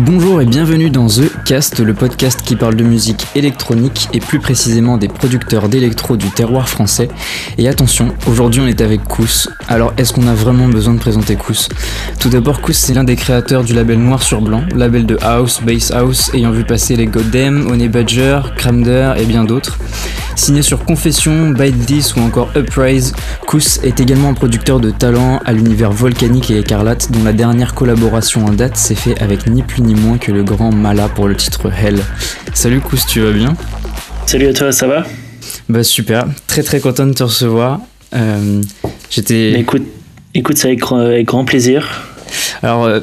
Bonjour et bienvenue dans The Cast, le podcast qui parle de musique électronique et plus précisément des producteurs d'électro du terroir français. Et attention, aujourd'hui on est avec Kous. Alors est-ce qu'on a vraiment besoin de présenter Kous? Tout d'abord, Kous c'est l'un des créateurs du label Noir sur Blanc, label de house, bass house, ayant vu passer les Goddamn, Honey Badger, Cramder et bien d'autres. Signé sur Confession, Bite This ou encore Uprise, Kous est également un producteur de talent à l'univers volcanique et écarlate dont la dernière collaboration en date s'est fait avec ni plus ni moins que le grand Mala pour le titre Hell. Salut Kous, tu vas bien? Salut à toi, ça va? Bah super, très très content de te recevoir. Euh, J'étais. Écoute, écoute ça avec, avec grand plaisir. Alors, euh,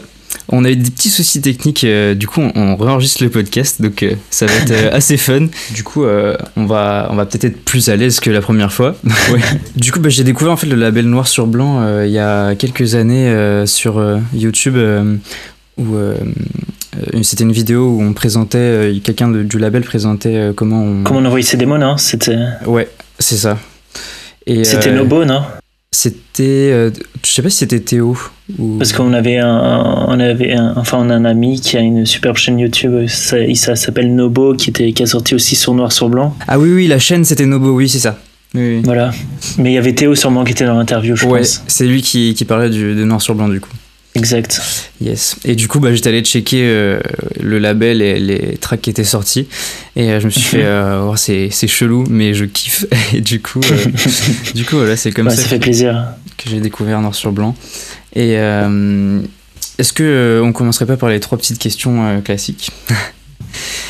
on a eu des petits soucis techniques, euh, du coup on, on réenregistre le podcast, donc euh, ça va être euh, assez fun. Du coup on va, on va peut-être être plus à l'aise que la première fois. Du coup bah, j'ai découvert en fait le label Noir sur Blanc il y a quelques années sur YouTube où c'était une vidéo où on présentait, quelqu'un du label présentait comment on... Comment on envoyait ses démos, non? C'était... Ouais, c'est ça. C'était Nobo, non? c'était. Euh, je sais pas si c'était Théo. Ou... Parce qu'on avait un, on avait un, enfin on a un ami qui a une superbe chaîne YouTube, ça, ça s'appelle Nobo, qui était qui a sorti aussi sur noir sur blanc. Ah oui oui, la chaîne c'était Nobo, oui c'est ça. Voilà. Mais il y avait Théo sûrement qui était dans l'interview, je ouais, pense. c'est lui qui, qui parlait du, de noir sur blanc du coup. Exact. Yes. Et du coup, bah, j'étais allé checker euh, le label et les tracks qui étaient sortis. Et euh, je me suis fait, euh, oh, c'est, chelou, mais je kiffe. Et du coup, du coup voilà, c'est comme bah, ça. Ça fait plaisir. Que j'ai découvert noir sur blanc. Et est-ce que on commencerait pas par les trois petites questions classiques?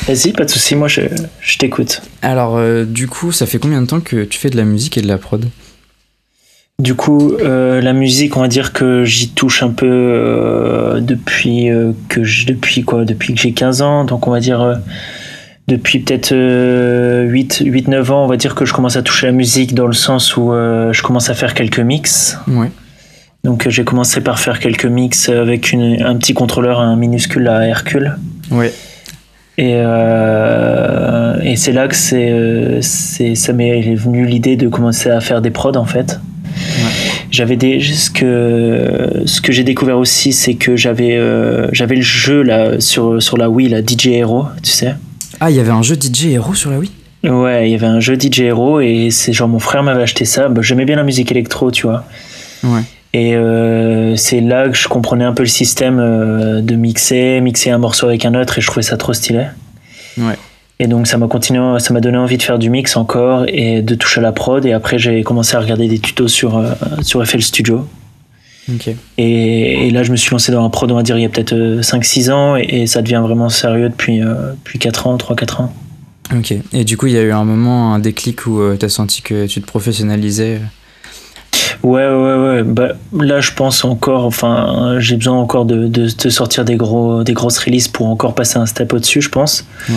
Vas-y, pas de souci, moi je, je t'écoute. Alors, du coup, ça fait combien de temps que tu fais de la musique et de la prod? Du coup, euh, la musique, on va dire que j'y touche un peu euh, depuis euh, que je, depuis quoi, depuis que j'ai 15 ans, donc on va dire depuis peut-être 8 8 9 ans, on va dire que je commence à toucher la musique dans le sens où je commence à faire quelques mix. Ouais. Donc j'ai commencé par faire quelques mix avec une, un petit contrôleur un minuscule à Hercule. Ouais. Et, et c'est là que c'est, c'est ça m'est venu l'idée de commencer à faire des prods en fait. J'avais des ce que ce que j'ai découvert aussi, c'est que j'avais euh, j'avais le jeu là sur sur la Wii, la DJ Hero, tu sais. Ah, il y avait un jeu DJ Hero sur la Wii? Ouais, il y avait un jeu DJ Hero et c'est genre mon frère m'avait acheté ça. Bah, J'aimais bien la musique électro, tu vois. Ouais. Et euh, c'est là que je comprenais un peu le système euh, de mixer, mixer un morceau avec un autre et je trouvais ça trop stylé. Ouais. Et donc ça m'a continué, ça m'a donné envie de faire du mix encore et de toucher à la prod. Et après j'ai commencé à regarder des tutos sur euh, sur FL Studio. Et, là je me suis lancé dans un prod, on va dire il y a peut-être 5-6 euh, ans et, ça devient vraiment sérieux depuis euh, depuis 4 ans, 3-4 ans. Ok. Et du coup il y a eu un moment, un déclic où tu as senti que tu te professionnalisais? Ouais, ouais, ouais. Bah, là, je pense encore, enfin, j'ai besoin encore de, de, de, sortir des, gros, des grosses releases pour encore passer un step au-dessus, je pense. Ouais.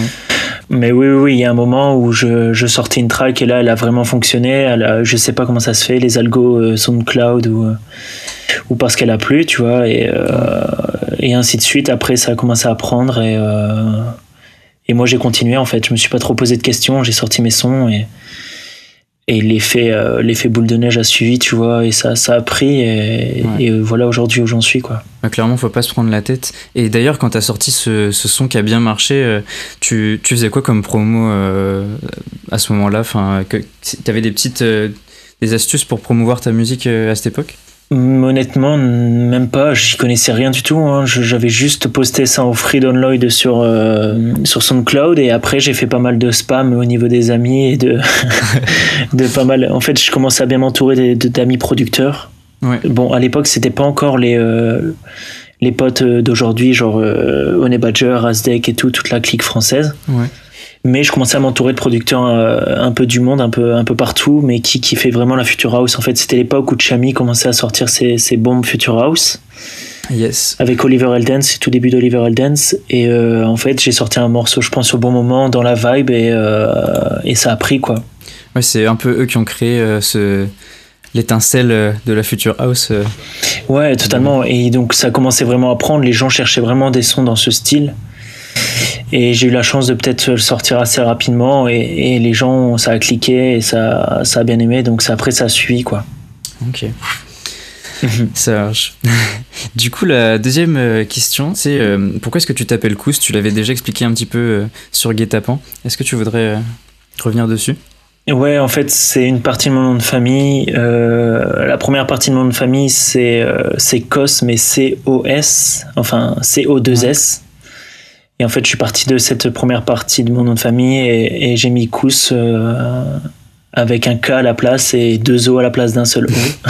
Mais oui, oui, il y a un moment où je, je, sortais une track et là, elle a vraiment fonctionné. Elle a, je sais pas comment ça se fait, les algos euh, SoundCloud ou, euh, ou parce qu'elle a plu, tu vois, et, euh, et ainsi de suite. Après, ça a commencé à prendre et, euh, et moi, j'ai continué en fait. Je me suis pas trop posé de questions, j'ai sorti mes sons et et l'effet euh, l'effet boule de neige a suivi tu vois et ça ça a pris et, voilà aujourd'hui où j'en suis quoi. Bah, clairement faut pas se prendre la tête. Et d'ailleurs quand tu as sorti ce, ce, son qui a bien marché euh, tu, tu faisais quoi comme promo euh, à ce moment là enfin tu avais des petites des astuces pour promouvoir ta musique à cette époque? Honnêtement, même pas. J'y connaissais rien du tout. Hein. J'avais juste posté ça en free download sur euh, sur SoundCloud et après j'ai fait pas mal de spam au niveau des amis et de de pas mal. En fait, je commençais à bien m'entourer d'amis producteurs. Ouais. Bon, à l'époque, c'était pas encore les euh, les potes d'aujourd'hui, genre euh, Honey Badger, Asdek et tout, toute la clique française. Ouais mais je commençais à m'entourer de producteurs euh, un peu du monde, un peu, un peu partout, mais qui, qui fait vraiment la Future House. En fait, c'était l'époque où Chami commençait à sortir ses, ses bombes Future House. Yes. Avec Oliver Eldens, tout début d'Oliver Eldens. Et euh, en fait, j'ai sorti un morceau, je pense, au bon moment, dans la vibe, et, euh, et ça a pris, quoi. Ouais, c'est un peu eux qui ont créé ce l'étincelle de la Future House. Ouais, totalement. Et donc ça a commencé vraiment à prendre. Les gens cherchaient vraiment des sons dans ce style. Et j'ai eu la chance de peut-être le sortir assez rapidement et, les gens, ça a cliqué et ça, ça a bien aimé. Donc ça, après, ça a suivi, quoi. Ok. Ça marche. du coup, la deuxième euh, question, c'est euh, pourquoi est-ce que tu t'appelles Kous? Tu l'avais déjà expliqué un petit peu euh, sur Guetapan. Est-ce que tu voudrais revenir dessus? Ouais, en fait, c'est une partie de mon nom de famille. la première partie de mon nom de famille, c'est c'est Cos, mais C-O-S, enfin C-O-2-S. Et en fait, je suis parti de cette première partie de mon nom de famille et, et j'ai mis Kous avec un K à la place et deux O à la place d'un seul O.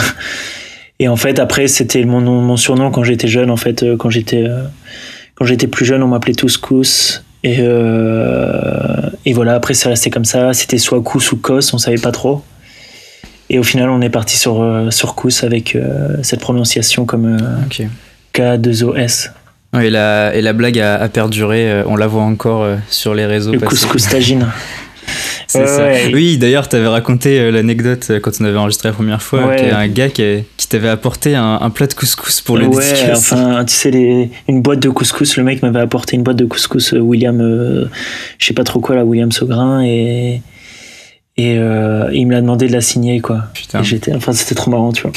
Et en fait, après, c'était mon, mon surnom quand j'étais jeune. En fait, euh, quand j'étais euh, quand j'étais plus jeune, on m'appelait tous Kous. Et, euh, et voilà, après, c'est resté comme ça. C'était soit Kous ou Kos, on savait pas trop. Et au final, on est parti sur, sur Kous avec cette prononciation comme K2OS. Et, la, et la blague a, perduré, on la voit encore sur les réseaux. Le couscous tagine. Oui, d'ailleurs, tu avais raconté euh, l'anecdote euh, quand on avait enregistré la première fois, qu'il y a un gars qui, t'avait apporté un, plat de couscous pour le ouais, enfin, tu sais, les, une boîte de couscous, le mec m'avait apporté une boîte de couscous euh, William, je sais pas trop quoi, là, William Saugrin, et, et il me l'a demandé de la signer, quoi. Putain. j'étais, enfin, c'était trop marrant, tu vois.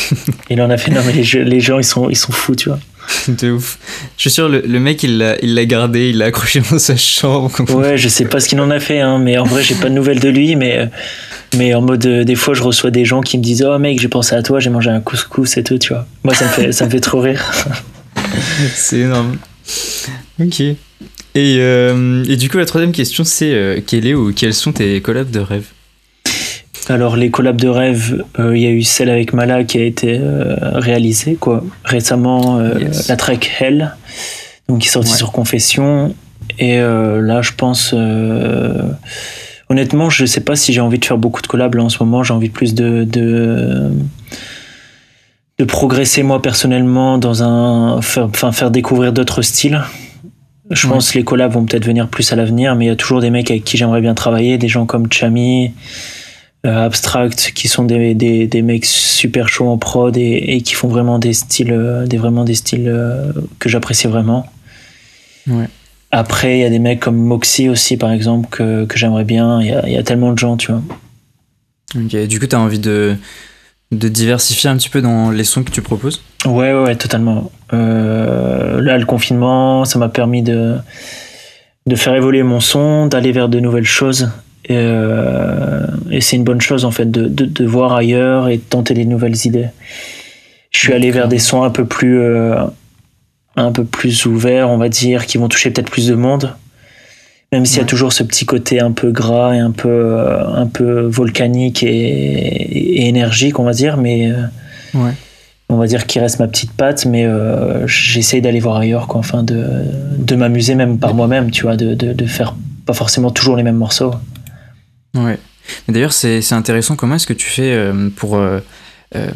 et là, on a fait, non, mais les, les gens, ils sont, ils sont fous, tu vois. de ouf. Je suis sûr, le, le mec, il l'a, il l'a gardé, il l'a accroché dans sa chambre. Ouais, je sais pas ce qu'il en a fait, hein, mais en vrai, j'ai pas de nouvelles de lui, mais, mais en mode, euh, des fois, je reçois des gens qui me disent Oh mec, j'ai pensé à toi, j'ai mangé un couscous et tout, tu vois. Moi, ça me fait, ça me fait trop rire. c'est énorme. Ok. Et, euh, et, du coup, la troisième question, c'est euh, quelle est ou quels sont tes collabs de rêve? Alors les collabs de rêve, euh, il y a eu celle avec Mala qui a été euh, réalisée quoi récemment, euh, la track Hell, donc qui est sortie sur Confession. Et là, je pense, honnêtement, je sais pas si j'ai envie de faire beaucoup de collabs là en ce moment. J'ai envie plus de, de de progresser moi personnellement dans un, enfin faire découvrir d'autres styles. Je pense que les collabs vont peut-être venir plus à l'avenir, mais il y a toujours des mecs avec qui j'aimerais bien travailler, des gens comme Chami. Euh, abstract qui sont des, des, des, mecs super chauds en prod et, et, qui font vraiment des styles euh, des vraiment des styles euh, que j'apprécie vraiment. Ouais. après il y a des mecs comme Moxie aussi par exemple que, que j'aimerais bien. Il y, a, y, a, tellement de gens tu vois. Ok du coup tu as envie de de diversifier un petit peu dans les sons que tu proposes? Ouais ouais, ouais totalement. Là le confinement ça m'a permis de de faire évoluer mon son d'aller vers de nouvelles choses et, euh, et c'est une bonne chose en fait de, de, de, voir ailleurs et de tenter des nouvelles idées. Je suis allé vers des sons un peu plus euh, un peu plus ouverts, on va dire, qui vont toucher peut-être plus de monde. Même s'il y a toujours ce petit côté un peu gras et un peu euh, un peu volcanique et, et énergique, on va dire, mais ouais. on va dire qu'il reste ma petite patte, mais euh, j'essaye d'aller voir ailleurs, quoi, enfin de, de m'amuser même par moi-même, tu vois, de, de faire pas forcément toujours les mêmes morceaux. Ouais. Mais d'ailleurs, c'est intéressant. Comment est-ce que tu fais euh, pour euh, euh,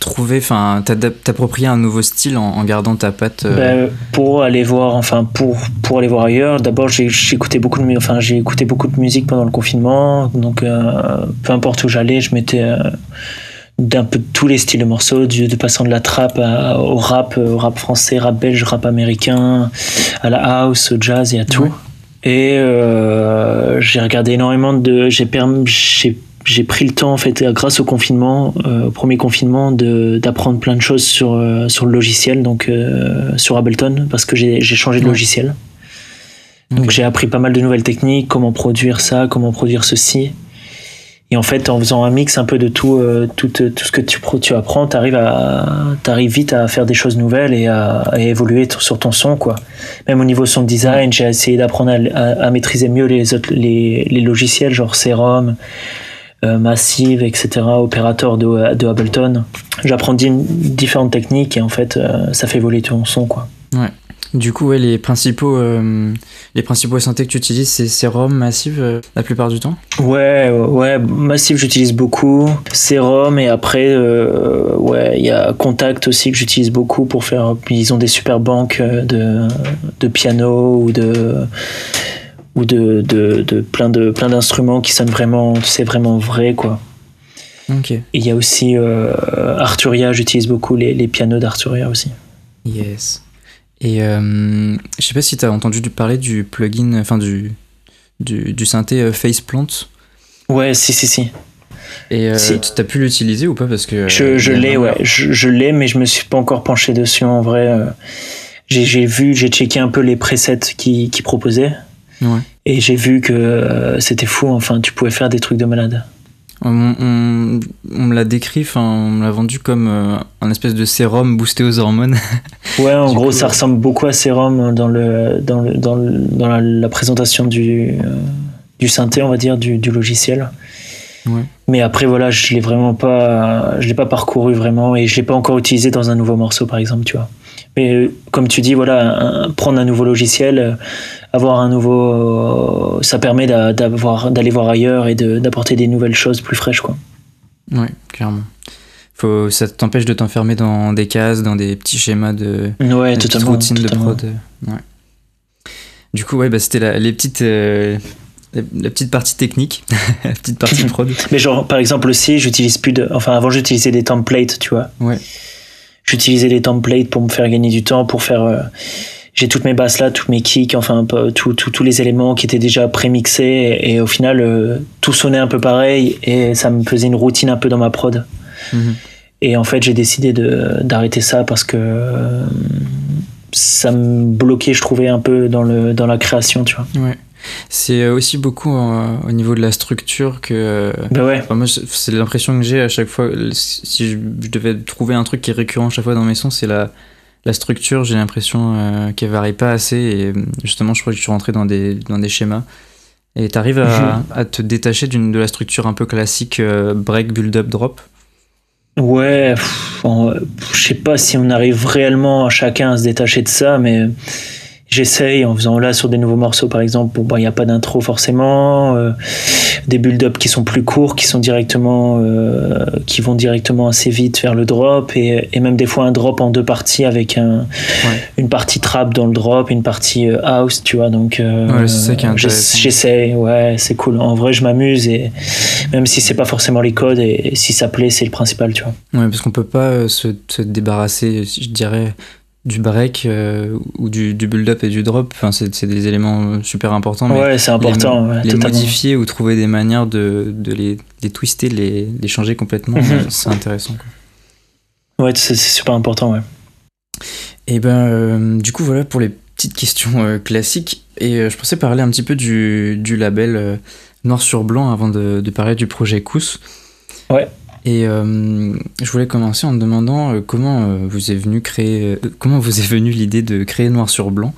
trouver, enfin, t'approprier un nouveau style en, gardant ta patte ben, Pour aller voir, enfin, pour, pour aller voir ailleurs, d'abord, j'ai écouté beaucoup de, enfin, j'ai écouté beaucoup de musique pendant le confinement. Donc, peu importe où j'allais, je mettais d'un peu tous les styles de morceaux, de, de passant de la trap au rap, au rap français, rap belge, rap américain, à la house, au jazz et à tout. Et euh, j'ai regardé énormément de. J'ai j'ai pris le temps en fait grâce au confinement euh, au premier confinement d'apprendre plein de choses sur euh, sur le logiciel donc euh, sur Ableton parce que j'ai changé de logiciel. Donc j'ai appris pas mal de nouvelles techniques comment produire ça comment produire ceci et en fait, en faisant un mix un peu de tout, euh, tout, tout, ce que tu, tu apprends, tu arrives, arrives vite à faire des choses nouvelles et à, à, évoluer sur ton son. Quoi. Même au niveau son design, j'ai essayé d'apprendre à, à, maîtriser mieux les, autres, les, les logiciels, genre Serum, euh, Massive, etc., opérateur de, de Ableton. J'apprends différentes techniques et en fait, euh, ça fait évoluer ton son. Quoi. Ouais. Du coup, ouais, les principaux, euh, les principaux synthés que tu utilises, c'est Serum, Massive, euh, la plupart du temps? Ouais, ouais, Massive, j'utilise beaucoup. Serum, et après, euh, ouais, il y a Contact aussi que j'utilise beaucoup pour faire. Ils ont des super banques de, de piano ou de ou de, de, de plein de plein d'instruments qui sonnent vraiment, c'est vraiment vrai, quoi. Ok. Il y a aussi Arturia, j'utilise beaucoup les, les pianos d'Arturia aussi. Yes. Et euh, je sais pas si tu as entendu parler du plugin, enfin du, du, du synthé euh, Faceplant. Ouais, si, si, si. Et euh, tu as pu l'utiliser ou pas? Parce que Je, je l'ai, ouais. Je, je l'ai, mais je me suis pas encore penché dessus en vrai. J'ai vu, j'ai checké un peu les presets qui, qui proposaient. Ouais. Et j'ai vu que c'était fou. Enfin, tu pouvais faire des trucs de malade. On, on, me l'a décrit, on me l'a vendu comme un espèce de sérum boosté aux hormones. Ouais, en gros, ça ressemble beaucoup à sérum dans, le, dans, le, dans, le, dans la, présentation du, du synthé, on va dire, du, du logiciel. Ouais. Mais après, voilà, je l'ai vraiment pas, je l'ai pas parcouru vraiment et je l'ai pas encore utilisé dans un nouveau morceau, par exemple, tu vois. Mais euh, comme tu dis, voilà, prendre un nouveau logiciel, euh, avoir un nouveau, ça permet d'avoir, d'aller voir ailleurs et d'apporter des nouvelles choses plus fraîches, quoi. Ouais, clairement. Faut, ça t'empêche de t'enfermer dans des cases, dans des petits schémas de, ouais, routines de prod. Ouais. Du coup, ouais, bah, c'était les petites. Euh, la, petite partie technique, la petite partie prod. Mais genre, par exemple aussi, j'utilise plus de. Enfin, avant, j'utilisais des templates, tu vois. Ouais. J'utilisais des templates pour me faire gagner du temps, pour faire. Euh, j'ai toutes mes basses là, tous mes kicks, enfin, tous les éléments qui étaient déjà prémixés. Et, au final, euh, tout sonnait un peu pareil et ça me faisait une routine un peu dans ma prod. Mhm. Et en fait, j'ai décidé d'arrêter ça parce que. Euh, ça me bloquait, je trouvais, un peu dans, le, dans la création, tu vois. Ouais. C'est euh, aussi beaucoup euh, au niveau de la structure que. Bah ouais. moi, c'est l'impression que j'ai à chaque fois. Si je, devais trouver un truc qui est récurrent à chaque fois dans mes sons, c'est la, la structure. J'ai l'impression euh, qu'elle varie pas assez. Et justement, je crois que je suis rentré dans des, dans des schémas. Et tu arrives à, à, te détacher de la structure un peu classique break, build-up, drop? Ouais, je sais pas si on arrive réellement à chacun à se détacher de ça, mais j'essaye en faisant là sur des nouveaux morceaux par exemple bon il n'y a pas d'intro forcément euh, des build-up qui sont plus courts qui sont directement euh, qui vont directement assez vite vers le drop et, et, même des fois un drop en deux parties avec un une partie trap dans le drop une partie euh, house tu vois donc ouais, j'essaye ouais c'est cool. En vrai je m'amuse et même si c'est pas forcément les codes et, si ça plaît c'est le principal tu vois. Ouais parce qu'on peut pas se, se débarrasser je dirais du break euh, ou du, du build-up et du drop, enfin, c'est des éléments super importants. ouais, c'est important. Les, modifier ou trouver des manières de, de les, les, twister, les, les changer complètement, mhm. c'est intéressant. Quoi. Ouais, c'est super important, ouais. Et ben, euh, du coup, voilà pour les petites questions euh, classiques. Et je pensais parler un petit peu du, du label Noir sur Blanc avant de, de parler du projet Kous. Ouais. Et euh, je voulais commencer en te demandant euh, comment euh, vous est venu créer, comment vous est venue l'idée de créer Noir sur Blanc?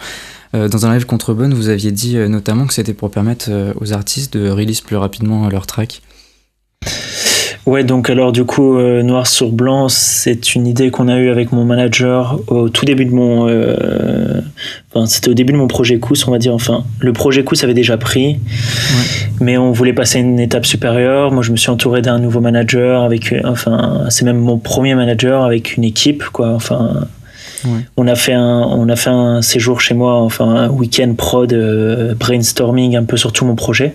dans un live contre Bonne, vous aviez dit notamment que c'était pour permettre aux artistes de release plus rapidement leurs tracks. Ouais, donc alors du coup, euh, noir sur blanc, c'est une idée qu'on a eue avec mon manager au tout début de mon. Euh, enfin, c'était au début de mon projet Cous, on va dire. Enfin, le projet Cous avait déjà pris, mais on voulait passer une étape supérieure. Moi, je me suis entouré d'un nouveau manager avec. Enfin, c'est même mon premier manager avec une équipe, quoi. Enfin. On a fait un, on a fait un séjour chez moi, enfin un week-end prod euh, brainstorming un peu sur tout mon projet.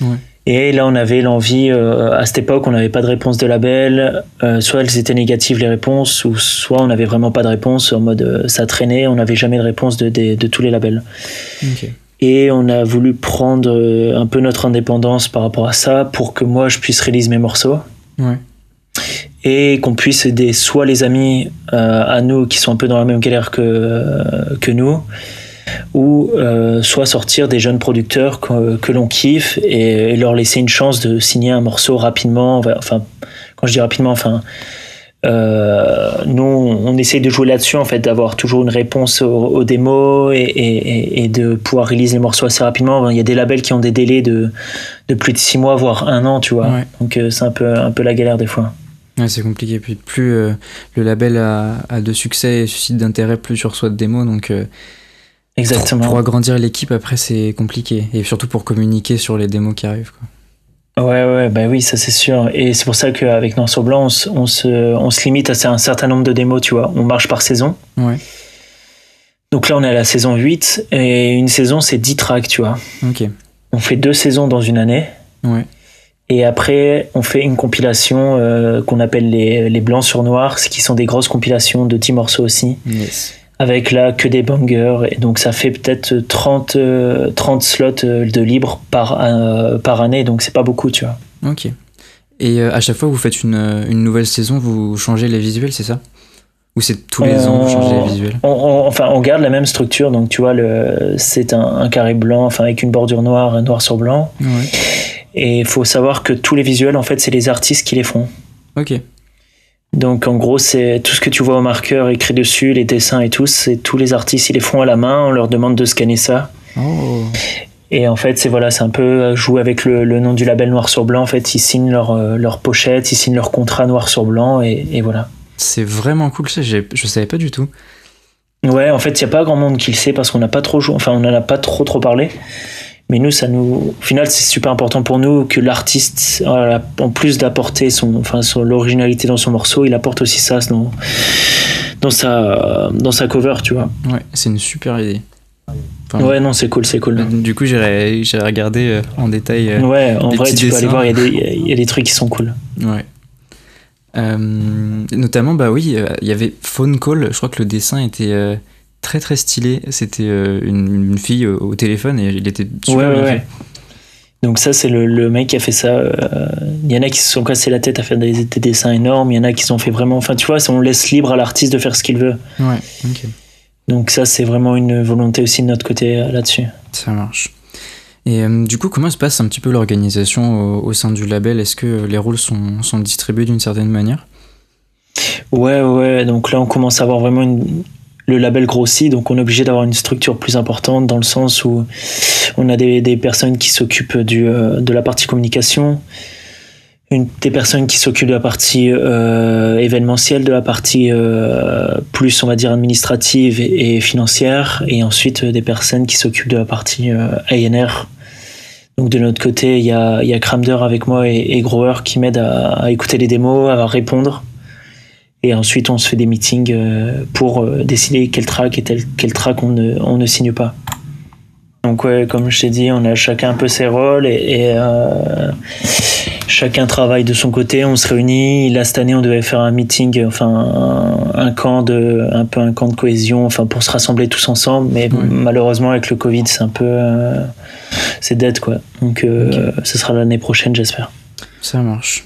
Ouais. Et là, on avait l'envie, euh, à cette époque, on n'avait pas de réponse de label. Euh, soit elles étaient négatives, les réponses, ou soit on n'avait vraiment pas de réponse, en mode euh, ça traînait, on n'avait jamais de réponse de, de, tous les labels. Et on a voulu prendre un peu notre indépendance par rapport à ça pour que moi, je puisse réaliser mes morceaux. Et qu'on puisse aider soit les amis à nous qui sont un peu dans la même galère que, que nous, ou euh, soit sortir des jeunes producteurs que, l'on kiffe et, leur laisser une chance de signer un morceau rapidement. Enfin, quand je dis rapidement, enfin, euh, nous, on essaie de jouer là-dessus, en fait, d'avoir toujours une réponse aux, démos et, de pouvoir réaliser les morceaux assez rapidement. Il y a des labels qui ont des délais de, de plus de six mois, voire un an, tu vois. Donc, euh, c'est un peu, un peu la galère des fois. Ouais, c'est compliqué. Puis plus le label a, a, de succès et suscite d'intérêt, plus tu reçois de démos. Donc, Exactement. Pour, agrandir l'équipe, après, c'est compliqué. Et surtout pour communiquer sur les démos qui arrivent. Quoi. Ouais, ouais, bah oui, ça c'est sûr. Et c'est pour ça qu'avec Noir sur Blanc, on, se, on se limite à un certain nombre de démos, tu vois. On marche par saison. Ouais. Donc là, on est à la saison 8. Et une saison, c'est 10 tracks, tu vois. Ok. On fait deux saisons dans une année. Ouais. Et après, on fait une compilation euh, qu'on appelle les, les blancs sur noir, qui sont des grosses compilations de 10 morceaux aussi. Yes avec là que des bangers. Et donc ça fait peut-être 30, 30 euh, slots euh, de libre par, euh, par année, donc c'est pas beaucoup, tu vois. Ok. Et à chaque fois que vous faites une, une nouvelle saison, vous changez les visuels, c'est ça? Ou c'est tous les ans vous changez les visuels? Enfin, on garde la même structure. Donc, tu vois, c'est un, carré blanc, enfin avec une bordure noire, noir sur blanc. Et il faut savoir que tous les visuels, en fait, c'est les artistes qui les font. Ok. Donc, en gros, c'est tout ce que tu vois au marqueur écrit dessus, les dessins et tout, c'est tous les artistes, ils les font à la main. On leur demande de scanner ça. Oh. Et en fait, c'est voilà, c'est un peu jouer avec le, nom du label noir sur blanc. En fait, ils signent leur, euh, leur pochette, ils signent leur contrat noir sur blanc, et, et voilà. C'est vraiment cool, ça, je savais pas du tout. Ouais, en fait, il n'y a pas grand monde qui le sait parce qu'on n'a pas trop joué, enfin, on n'en a pas trop trop parlé. Mais nous, ça nous, au final, c'est super important pour nous que l'artiste, en plus d'apporter son, enfin, son, l'originalité dans son morceau, il apporte aussi ça dans, dans sa, dans sa cover, tu vois. Ouais, c'est une super idée. ouais, non, c'est cool, c'est cool. Du coup, j'irai regarder euh, en détail. Euh, ouais, en vrai, tu peux aller voir, il y, y, a des trucs qui sont cool. Ouais. Euh, notamment, bah oui, il y avait Phone Call. Je crois que le dessin était très très stylé. C'était une, fille au téléphone et il était super bien fait. Donc ça, c'est le, mec qui a fait ça. Il y en a qui se sont cassés la tête à faire des, dessins énormes. Il y en a qui sont fait vraiment... Enfin, tu vois, on laisse libre à l'artiste de faire ce qu'il veut. Ouais. Donc ça, c'est vraiment une volonté aussi de notre côté là-dessus. Ça marche. Et euh, du coup, comment se passe un petit peu l'organisation au, sein du label? Est-ce que les rôles sont, sont distribués d'une certaine manière? Ouais, ouais. Donc là, on commence à avoir vraiment une... le label grossit, donc on est obligé d'avoir une structure plus importante dans le sens où on a des, personnes qui s'occupent euh, de la partie communication, des personnes qui s'occupent de la partie euh, événementielle, de la partie plus, on va dire, administrative et, financière, et ensuite des personnes qui s'occupent de la partie ANR, donc de notre côté, il y a, y a Cramder avec moi et, Grower qui m'aident à, écouter les démos, à répondre. Et ensuite, on se fait des meetings euh, pour euh, décider quel track et quel track on ne, on ne signe pas. Donc ouais, comme je t'ai dit, on a chacun un peu ses rôles et, euh, chacun travaille de son côté. On se réunit. Là cette année, on devait faire un meeting, enfin un, camp de, un peu un camp de cohésion, enfin pour se rassembler tous ensemble. Mais malheureusement avec le Covid, c'est un peu, c'est dead quoi. Donc euh, ce sera l'année prochaine, j'espère. Ça marche.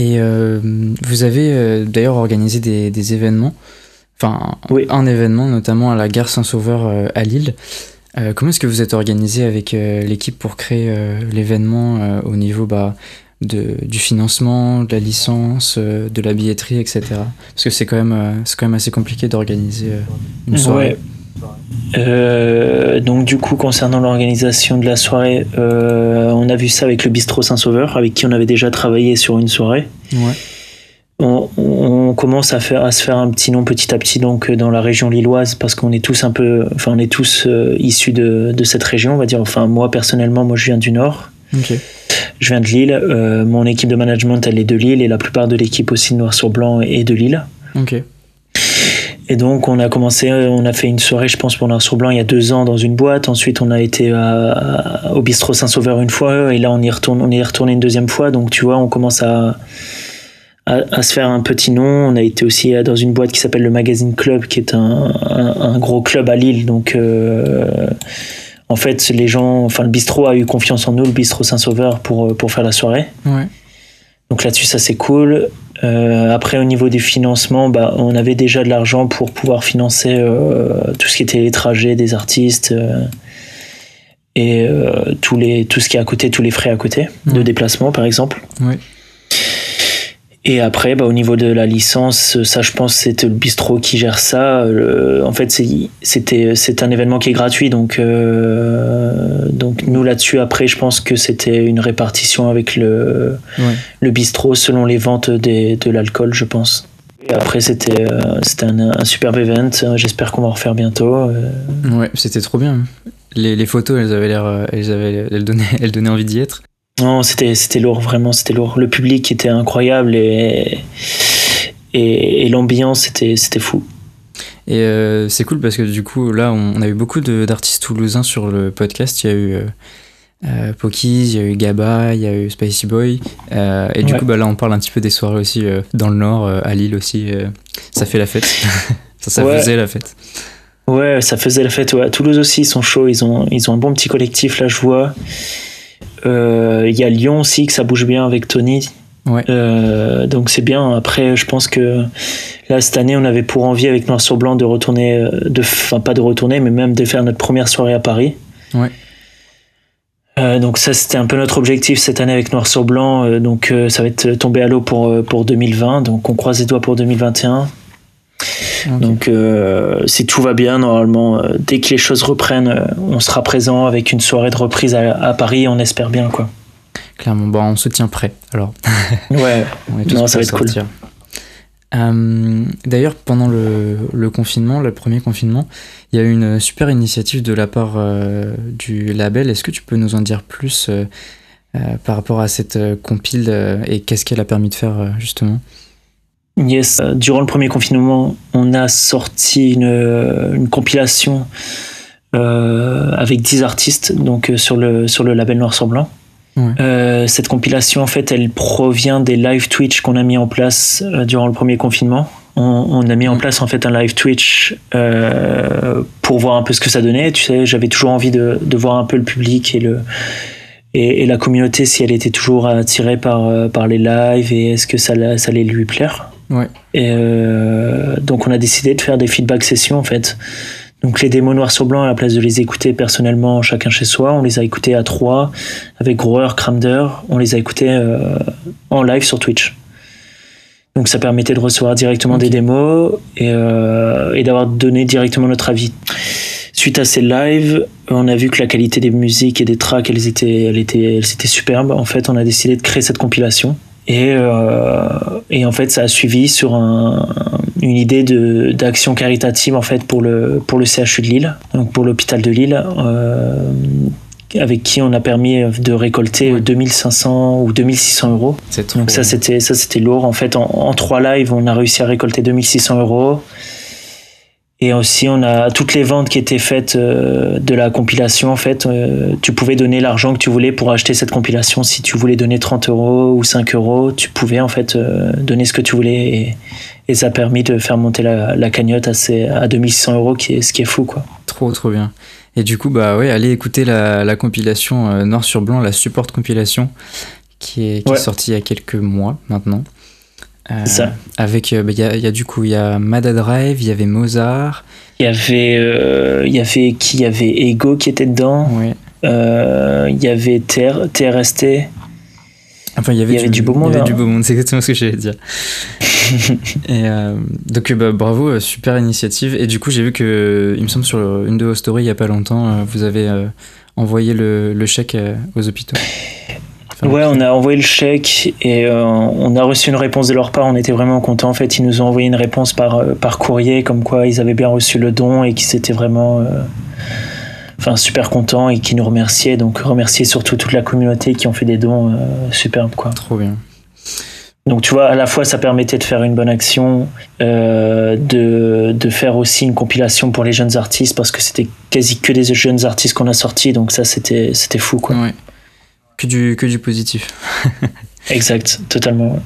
Et euh, vous avez euh, d'ailleurs organisé des, événements, enfin un événement notamment à la gare Saint-Sauveur à Lille. comment est-ce que vous êtes organisé avec l'équipe pour créer l'événement au niveau bah, de, du financement, de la licence, de la billetterie, etc. Parce que c'est quand, même, quand même assez compliqué d'organiser une soirée. Euh, donc du coup concernant l'organisation de la soirée, euh, on a vu ça avec le bistrot Saint-Sauveur, avec qui on avait déjà travaillé sur une soirée. On, commence à, faire, à se faire un petit nom petit à petit donc dans la région lilloise parce qu'on est tous un peu, enfin on est tous euh, issus de, de, cette région, on va dire. Enfin moi personnellement, moi je viens du nord. Je viens de Lille. mon équipe de management elle est de Lille et la plupart de l'équipe aussi noir sur blanc est de Lille. Ok. Et donc on a commencé, on a fait une soirée, je pense, pour un sur blanc il y a deux ans dans une boîte. Ensuite on a été au bistrot Saint-Sauveur une fois et là on y retourne, on est retourné une deuxième fois. Donc tu vois, on commence à, à, se faire un petit nom. On a été aussi dans une boîte qui s'appelle le Magazine Club, qui est un, un, gros club à Lille. Donc euh, en fait, les gens, enfin le bistrot a eu confiance en nous, le bistrot Saint-Sauveur, pour, pour faire la soirée. Ouais. Donc là-dessus, ça c'est cool. Euh, après, au niveau du financement, bah, on avait déjà de l'argent pour pouvoir financer euh, tout ce qui était les trajets des artistes euh, et tous les, tout ce qui est à côté, tous les frais à côté de déplacement, par exemple. Oui. Et après, bah, au niveau de la licence, ça, je pense, c'est le bistrot qui gère ça. en fait, c'était c'est un événement qui est gratuit, donc euh, donc nous là-dessus, après, je pense que c'était une répartition avec le le bistrot selon les ventes des, de l'alcool, je pense. Et après, c'était euh, c'était un, un, superbe event. J'espère qu'on va en refaire bientôt. Euh. Ouais, c'était trop bien. Les, les, photos, elles avaient l'air, elles avaient, elles donnaient, elles donnaient envie d'y être. Non, c'était, c'était lourd, vraiment, c'était lourd. Le public était incroyable et, et, l'ambiance, c'était, c'était fou. Et euh, c'est cool parce que du coup, là, on, a eu beaucoup d'artistes toulousains sur le podcast. Il y a eu euh, euh il y a eu Gaba, il y a eu Spicy Boy. Euh, et du coup, bah, là, on parle un petit peu des soirées aussi dans le Nord, à Lille aussi. ça fait la fête. ça, ça faisait la fête. Ouais, ça faisait la fête. Ouais. À Toulouse aussi, ils sont chauds. Ils ont, ils ont un bon petit collectif, là, je vois. Il euh, y a Lyon aussi, que ça bouge bien avec Tony. Ouais. Euh, donc c'est bien. Après, je pense que là, cette année, on avait pour envie avec Noir sur Blanc de retourner, euh, de, enfin pas de retourner, mais même de faire notre première soirée à Paris. Ouais. Euh, donc ça, c'était un peu notre objectif cette année avec Noir sur Blanc. Euh, donc euh, ça va être tombé à l'eau pour, pour 2020. Donc on croise les doigts pour 2021. Donc euh, si tout va bien, normalement, euh, dès que les choses reprennent, euh, on sera présent avec une soirée de reprise à, à Paris. On espère bien, quoi. Clairement, bon, on se tient prêt. Alors, Ouais. on est tous Non, ça va être sortir. D'ailleurs, pendant le, le confinement, le premier confinement, il y a eu une super initiative de la part du label. Est-ce que tu peux nous en dire plus par rapport à cette compile et qu'est-ce qu'elle a permis de faire justement? Yes. Euh, Durant le premier confinement, on a sorti une, euh, une compilation euh, avec 10 artistes donc sur le sur le label Noir sur Blanc. Ouais. Euh, cette compilation, en fait, elle provient des live Twitch qu'on a mis en place durant le premier confinement. On, on a mis en place en fait un live Twitch euh, pour voir un peu ce que ça donnait. Tu sais, j'avais toujours envie de, de voir un peu le public et le et, et la communauté si elle était toujours attirée par par les lives et est-ce que ça, ça allait lui plaire. Ouais. Et euh, donc on a décidé de faire des feedback sessions en fait. Donc les démos noir sur blanc, à la place de les écouter personnellement chacun chez soi, on les a écoutés à trois avec Grower, Cramder, on les a écoutés euh, en live sur Twitch. Donc ça permettait de recevoir directement des démos et, euh, et d'avoir donné directement notre avis. Suite à ces lives, on a vu que la qualité des musiques et des tracks, elles étaient, elles étaient, elles étaient superbes. En fait, on a décidé de créer cette compilation. Et, euh, et en fait, ça a suivi sur un, une idée de d'action caritative en fait pour le pour le CHU de Lille, donc pour l'hôpital de Lille, euh, avec qui on a permis de récolter Ouais. 2500 ou 2600 euros. C'est. Donc ça c'était ça c'était lourd. En fait, en, en trois lives, on a réussi à récolter 2600 euros. Et aussi, on a toutes les ventes qui étaient faites euh, de la compilation. En fait, euh, tu pouvais donner l'argent que tu voulais pour acheter cette compilation. Si tu voulais donner 30 euros ou 5 euros, tu pouvais en fait euh, donner ce que tu voulais. Et, et ça a permis de faire monter la, la cagnotte à, ces, à 2600 euros, qui est, ce qui est fou, quoi. Trop trop bien. Et du coup, bah ouais, allez écouter la, la compilation noir sur blanc, la support compilation, qui est, qui est Ouais. sortie il y a quelques mois maintenant. Euh, ça. Avec, euh, bah, il y, a, il y a du coup, il y a Mada Drive, il y avait Mozart. Il y avait, euh, y avait qui? Il y avait Ego qui était dedans. Euh, il y avait TR, TRST. Enfin, il y avait, Il y avait du beau monde, Il y avait hein. du beau monde, c'est exactement ce que j'allais dire. et donc, bah, bravo, super initiative. Et du coup, j'ai vu que, il me semble, sur une de vos stories il y a pas longtemps, vous avez envoyé le, le chèque aux hôpitaux. Ouais, on a envoyé le chèque et euh, on a reçu une réponse de leur part. On était vraiment contents. En fait, ils nous ont envoyé une réponse par, euh, par courrier, comme quoi ils avaient bien reçu le don et qu'ils étaient vraiment euh, enfin, super contents et qui nous remerciaient. Donc, remercier surtout toute la communauté qui ont fait des dons euh, superbes. Quoi. Trop bien. Donc, tu vois, à la fois, ça permettait de faire une bonne action, euh, de, de faire aussi une compilation pour les jeunes artistes parce que c'était quasi que des jeunes artistes qu'on a sortis. Donc, ça, c'était c'était fou. Quoi. Ouais. Que du, que du positif. Exact, totalement. ouais.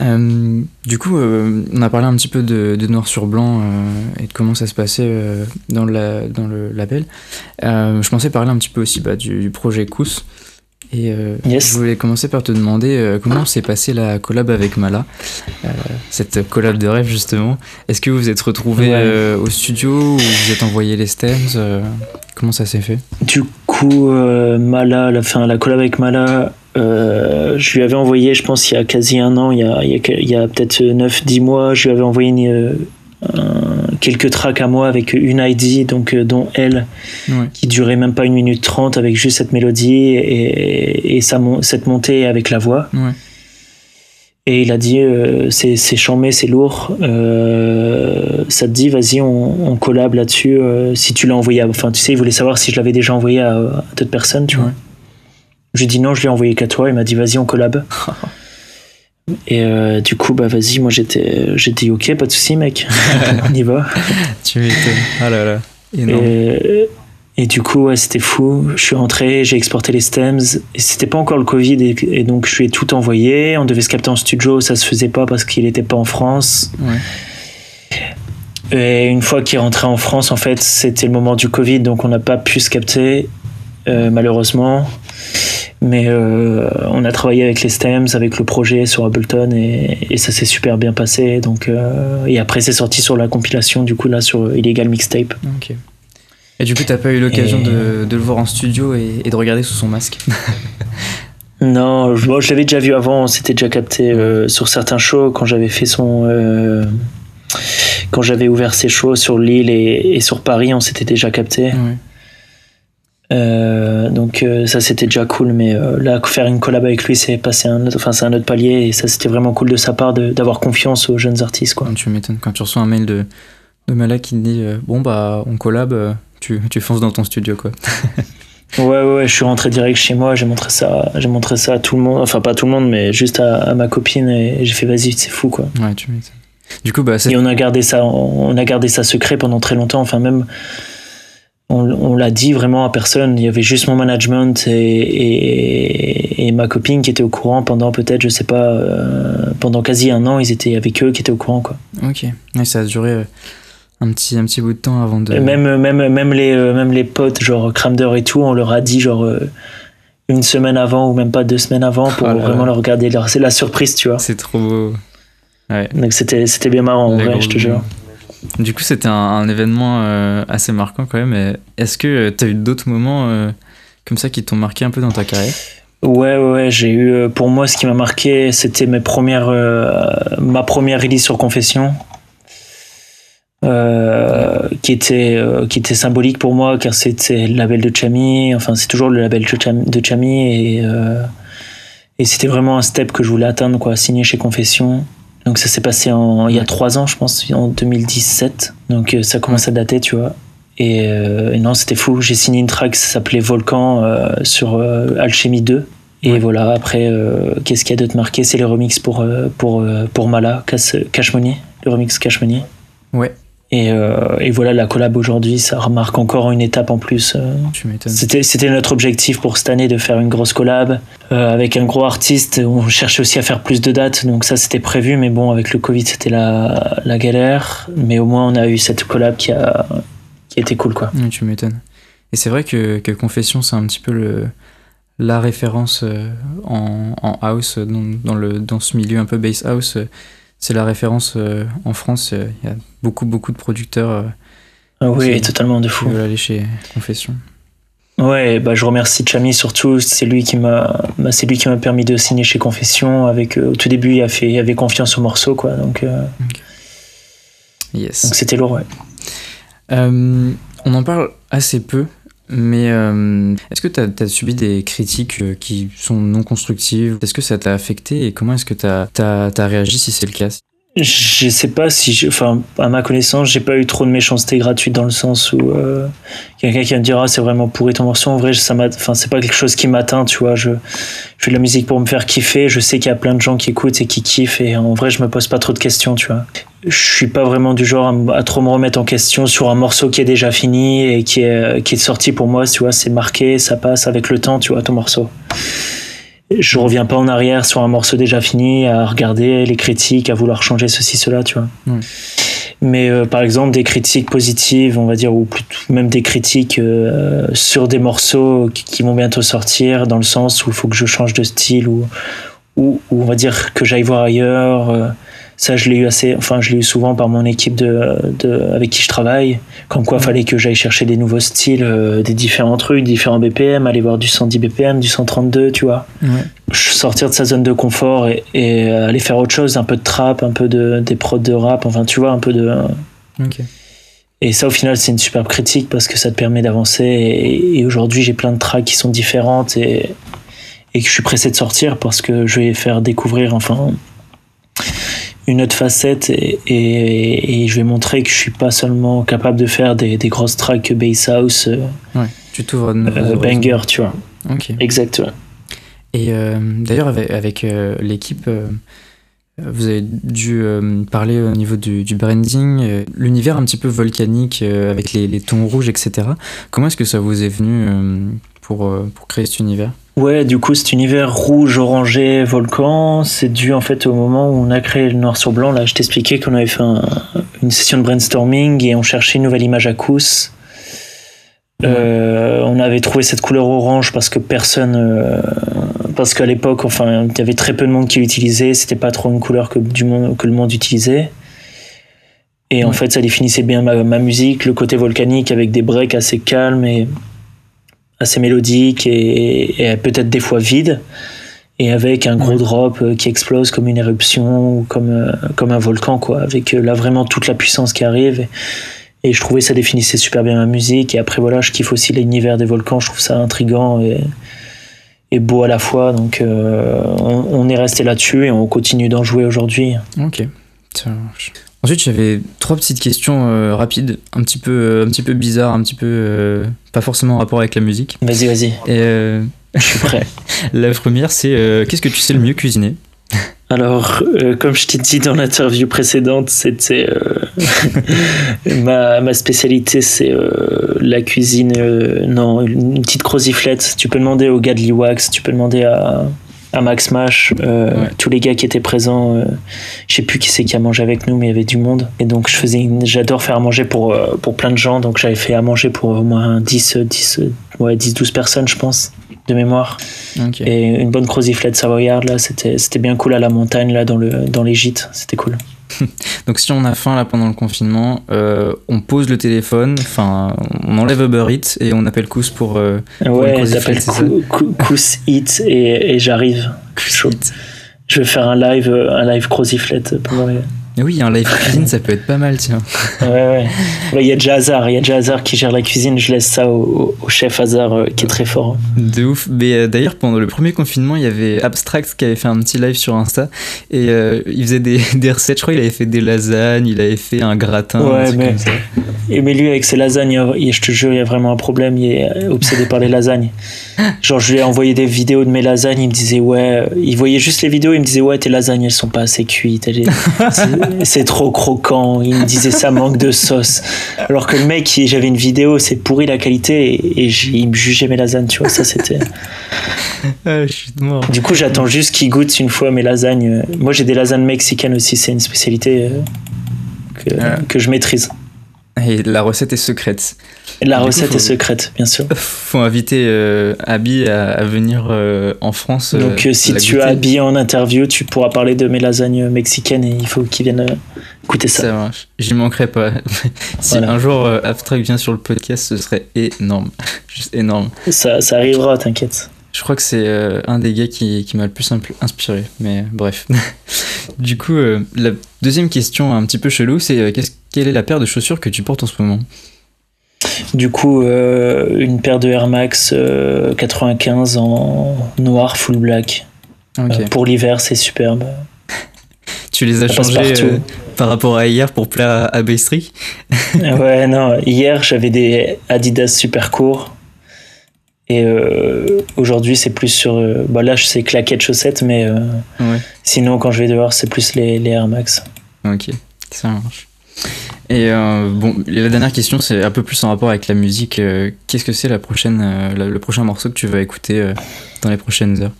Euh, du coup, euh, on a parlé un petit peu de, de noir sur blanc euh, et de comment ça se passait dans, la, dans le label. Je pensais parler un petit peu aussi bah, du, du projet Kous. Et euh, Yes. je voulais commencer par te demander euh, comment s'est passée la collab avec Mala, euh, cette collab de rêve justement. Est-ce que vous vous êtes retrouvés Ouais. au studio ou vous êtes envoyé les stems Comment ça s'est fait? Du coup, Mala, la, fin, la collab avec Mala, je lui avais envoyé, je pense, il y a quasi un an, il y a, il y a, que- il y a peut-être 9-10 mois, je lui avais envoyé une, un- quelques tracks à moi avec une ID, donc, euh, dont elle, Ouais. qui durait même pas une minute 30 avec juste cette mélodie et, et sa cette montée avec la voix. Ouais. Et il a dit euh, c'est chambé, c'est lourd. euh, ça te dit, vas-y, on, on collab là-dessus. euh, si tu l'as envoyé, à, enfin, tu sais, il voulait savoir si je l'avais déjà envoyé à, à d'autres personnes, tu vois. Je lui ai dit non, je l'ai envoyé qu'à toi. Il m'a dit, vas-y, on collab. Et euh, du coup, bah vas-y, moi j'étais, j'ai dit ok, pas de souci, mec, on y va. Tu m'étonnes. Ah là là. Énorme. Et, et du coup, ouais, c'était fou. Je suis rentré, j'ai exporté les stems. Et c'était pas encore le Covid, et, et donc je lui ai tout envoyé. On devait se capter en studio, ça se faisait pas parce qu'il était pas en France. Ouais. Et une fois qu'il est rentré en France, en fait, c'était le moment du Covid, donc on n'a pas pu se capter, euh, malheureusement. Mais euh, on a travaillé avec les Stems, avec le projet sur Ableton et, ça s'est super bien passé. Donc, euh, et après, c'est sorti sur la compilation, du coup, là, sur Illegal Mixtape. Ok. Et du coup, t'as pas eu l'occasion de, le voir en studio et, de regarder sous son masque? Non, je, je l'avais déjà vu avant, on s'était déjà capté euh, sur certains shows quand j'avais fait son. quand j'avais ouvert ses shows sur Lille et, sur Paris, on s'était déjà capté. Ouais. Euh, donc euh, ça c'était déjà cool, mais euh, là faire une collab avec lui c'est passé un autre, enfin c'est un autre palier et ça c'était vraiment cool de sa part d'avoir confiance aux jeunes artistes quoi. Tu m'étonnes quand tu reçois un mail de de Mala qui te dit bon bah on collab, tu, tu fonces dans ton studio quoi. ouais, ouais je suis rentré direct chez moi, j'ai montré ça, j'ai montré ça à tout le monde, enfin pas tout le monde mais juste à, ma copine et j'ai fait vas-y c'est fou quoi. Ouais tu m'étonnes. Du coup bah et on a gardé ça, on a gardé ça secret pendant très longtemps, enfin même on, l'a dit vraiment à personne. Il y avait juste mon management et, ma copine qui était au courant pendant peut-être, je sais pas, euh, pendant quasi un an, ils étaient avec eux qui étaient au courant. Quoi. Ok, ça a duré euh, un petit, un petit bout de temps avant de. même, même, même, les, euh, même les potes, genre Cramder et tout, on leur a dit genre une semaine avant ou même pas deux semaines avant pour oh vraiment leur regarder. C'est la surprise, tu vois. C'est trop beau. Donc c'était bien marrant en vrai, je te jure. Du coup, c'était un, événement euh, assez marquant quand même. Est-ce que euh, tu as eu d'autres moments euh, comme ça qui t'ont marqué un peu dans ta carrière? Ouais, ouais, j'ai eu. Pour moi, ce qui m'a marqué, c'était mes premières, ma première release sur Confession. qui était qui était symbolique pour moi car c'était le label de Chami enfin c'est toujours le label de Chami et et c'était vraiment un step que je voulais atteindre quoi signer chez Confession donc ça s'est passé en, il y a trois ans, je pense, en 2017. Donc euh, ça commence à dater, tu vois. Euh, et, non, c'était fou. J'ai signé une track, ça s'appelait Volcan euh, sur Alchemy 2. Et voilà, après, qu'est-ce qu'il y a d'autre marqué? C'est les remix pour, pour, pour Mala, Cash Money, le remix Cash Money. Ouais. Euh, et, voilà, la collab aujourd'hui, ça remarque encore une étape en plus. Euh. C'était, c'était notre objectif pour cette année de faire une grosse collab euh, avec un gros artiste. On cherchait aussi à faire plus de dates, donc ça c'était prévu, mais bon, avec le Covid, c'était la, la galère. Mais au moins, on a eu cette collab qui a, qui été cool, quoi. tu m'étonnes. Et c'est vrai que, que Confession, c'est un petit peu le, la référence en, en house, dans, dans, le, dans ce milieu un peu bass house c'est la référence euh, en France. Euh, il y a beaucoup, beaucoup de producteurs. Euh, ah oui, totalement de fou. Veulent aller chez Confession. Ouais, bah je remercie Chami surtout. C'est lui qui m'a, bah, c'est lui qui m'a permis de signer chez Confession. Avec au tout début, il a fait, il avait confiance au morceau, quoi. Donc, yes. Donc c'était lourd, ouais. on en parle assez peu mais euh, est-ce que tu as, subi des critiques euh, qui sont non constructives? Est-ce que ça t'a affecté? Et comment est-ce que tu réagi si c'est le cas? Je sais pas si, enfin, à ma connaissance, j'ai pas eu trop de méchanceté gratuite dans le sens où euh, quelqu'un qui me dira c'est vraiment pourri ton morceau. En vrai, ça enfin, c'est pas quelque chose qui m'atteint, tu vois. Je, je fais de la musique pour me faire kiffer. Je sais qu'il y a plein de gens qui écoutent et qui kiffent et en vrai, je me pose pas trop de questions, tu vois. Je suis pas vraiment du genre à, trop me remettre en question sur un morceau qui est déjà fini et qui est, qui est sorti pour moi, tu vois. C'est marqué, ça passe avec le temps, tu vois, ton morceau je reviens pas en arrière sur un morceau déjà fini à regarder les critiques, à vouloir changer ceci, cela, tu vois. Mais euh, par exemple, des critiques positives, on va dire, ou même des critiques euh, sur des morceaux qui, vont bientôt sortir, dans le sens où il faut que je change de style, ou, ou, on va dire que j'aille voir ailleurs. Euh, ça, je l'ai eu assez, enfin, je l'ai eu souvent par mon équipe de, de, avec qui je travaille. Comme quoi, il fallait que j'aille chercher des nouveaux styles, euh, des différents trucs, différents BPM, aller voir du 110 BPM, du 132, tu vois. Ouais. Sortir de sa zone de confort et, et, aller faire autre chose, un peu de trap, un peu de, des prods de rap, enfin, tu vois, un peu de. Et ça, au final, c'est une superbe critique parce que ça te permet d'avancer. Et, et aujourd'hui, j'ai plein de tracks qui sont différentes et, et que je suis pressé de sortir parce que je vais faire découvrir, enfin, une autre facette et, et, je vais montrer que je suis pas seulement capable de faire des, des grosses tracks bass house euh, ouais, tu t'ouvres euh, banger tu vois. Ok. Exactement. Et euh, d'ailleurs avec, avec l'équipe vous avez dû parler au niveau du, du branding l'univers un petit peu volcanique avec les, les, tons rouges etc comment est-ce que ça vous est venu pour, pour créer cet univers? Ouais, du coup, cet univers rouge, orangé, volcan, c'est dû en fait au moment où on a créé le noir sur blanc. Là, je t'expliquais qu'on avait fait une session de brainstorming et on cherchait une nouvelle image à Kous. Euh, on avait trouvé cette couleur orange parce que personne, euh, parce qu'à l'époque, enfin, il y avait très peu de monde qui l'utilisait. C'était pas trop une couleur que du monde que le monde utilisait. Et en fait, ça définissait bien ma, ma musique, le côté volcanique avec des breaks assez calmes et assez mélodiques et, et peut-être des fois vides. Et avec un gros drop euh, qui explose comme une éruption ou comme, euh, comme un volcan, quoi. Avec euh, là vraiment toute la puissance qui arrive. Et, et je trouvais ça définissait super bien ma musique. Et après, voilà, je kiffe aussi l'univers des volcans. Je trouve ça intriguant et, et beau à la fois. Donc, euh, on, on est resté là-dessus et on continue d'en jouer aujourd'hui. Ok, ça marche. Ensuite, j'avais trois petites questions euh, rapides, un petit peu, un petit peu bizarres, un petit peu euh, pas forcément en rapport avec la musique. Vas-y, vas-y, Et euh, je suis prêt. la première, c'est qu'est-ce que tu sais le mieux cuisiner? Alors, comme je t'ai dit dans l'interview précédente, c'était ma, ma spécialité, c'est la cuisine. non, une petite croziflette. Tu peux demander au gars de l'Iwax, tu peux demander à, à Max Mash, euh, Ouais. tous les gars qui étaient présents. euh, je sais plus qui c'est qui a mangé avec nous, mais il y avait du monde. Et donc, je faisais, une- j'adore faire à manger pour euh, pour plein de gens. Donc, j'avais fait à manger pour au moins 10, 10, euh, ouais, 10, 12 personnes, je pense, de mémoire. Et une bonne croziflette savoyarde, là, c'était, c'était bien cool à la montagne, là, dans, le, dans les gîtes. C'était cool. Donc si on a faim là pendant le confinement, euh, on pose le téléphone, enfin on enlève Uber Eats et on appelle Kous pour euh, Ouais, Cou- Cous Hit et, et j'arrive. Je vais faire un live, un live croziflette pendant les- oui, un live cuisine, ça peut être pas mal, tiens. Ouais, ouais. Ouais, Il y a déjà Hazard, il y a déjà Hazard qui gère la cuisine. Je laisse ça au, au chef Hazard euh, qui est très fort. De ouf. Mais euh, d'ailleurs, pendant le premier confinement, il y avait Abstract qui avait fait un petit live sur Insta et euh, il faisait des, des recettes. Je crois qu'il avait fait des lasagnes, il avait fait un gratin. Ouais, un mais- comme ça. Et mais lui, avec ses lasagnes, a- je te jure, il y a vraiment un problème. Il est obsédé par les lasagnes. Genre, je lui ai envoyé des vidéos de mes lasagnes. Il me disait, ouais, il voyait juste les vidéos. Il me disait, ouais, tes lasagnes, elles sont pas assez cuites. elles- c'est- trop croquant. Il me disait, ça manque de sauce. Alors que le mec, j'avais une vidéo, c'est pourri la qualité. Et, il me jugeait mes lasagnes, tu vois. Ça, c'était. Ah, je suis mort. Du coup, j'attends juste qu'il goûte une fois mes lasagnes. Moi, j'ai des lasagnes mexicaines aussi. C'est une spécialité euh, que, que je maîtrise. Et la recette est secrète. Et la Du recette est secrète, bien sûr. Faut inviter euh, Abby à, à venir euh, en France. Donc, euh, euh, si tu goûter. as habillé en interview, tu pourras parler de mes lasagnes mexicaines et il faut qu'ils viennent euh, goûter ça. Ça marche. J'y manquerai pas. si Voilà. un jour euh, Abstract vient sur le podcast, ce serait énorme. Juste énorme. Ça, ça arrivera, t'inquiète. Je crois que c'est euh, un des gars qui, qui m'a le plus inspiré, mais bref. du coup, euh, la deuxième question un petit peu chelou, c'est euh, qu'est-ce- quelle est la paire de chaussures que tu portes en ce moment? Du coup, euh, une paire de Air Max euh, 95 en noir full black. Euh, pour l'hiver, c'est superbe. tu les as changées euh, par rapport à hier pour plaire à, à Baystreak ouais, non, hier j'avais des Adidas super courts. Et euh, aujourd'hui, c'est plus sur. euh, bah là, c'est claquettes chaussettes, mais euh, Ouais. sinon, quand je vais dehors, c'est plus les, les Air Max. Ok, ça marche. Et euh, bon, la dernière question, c'est un peu plus en rapport avec la musique. euh, Qu'est-ce que c'est la prochaine, euh, la- le prochain morceau que tu vas écouter dans les prochaines heures?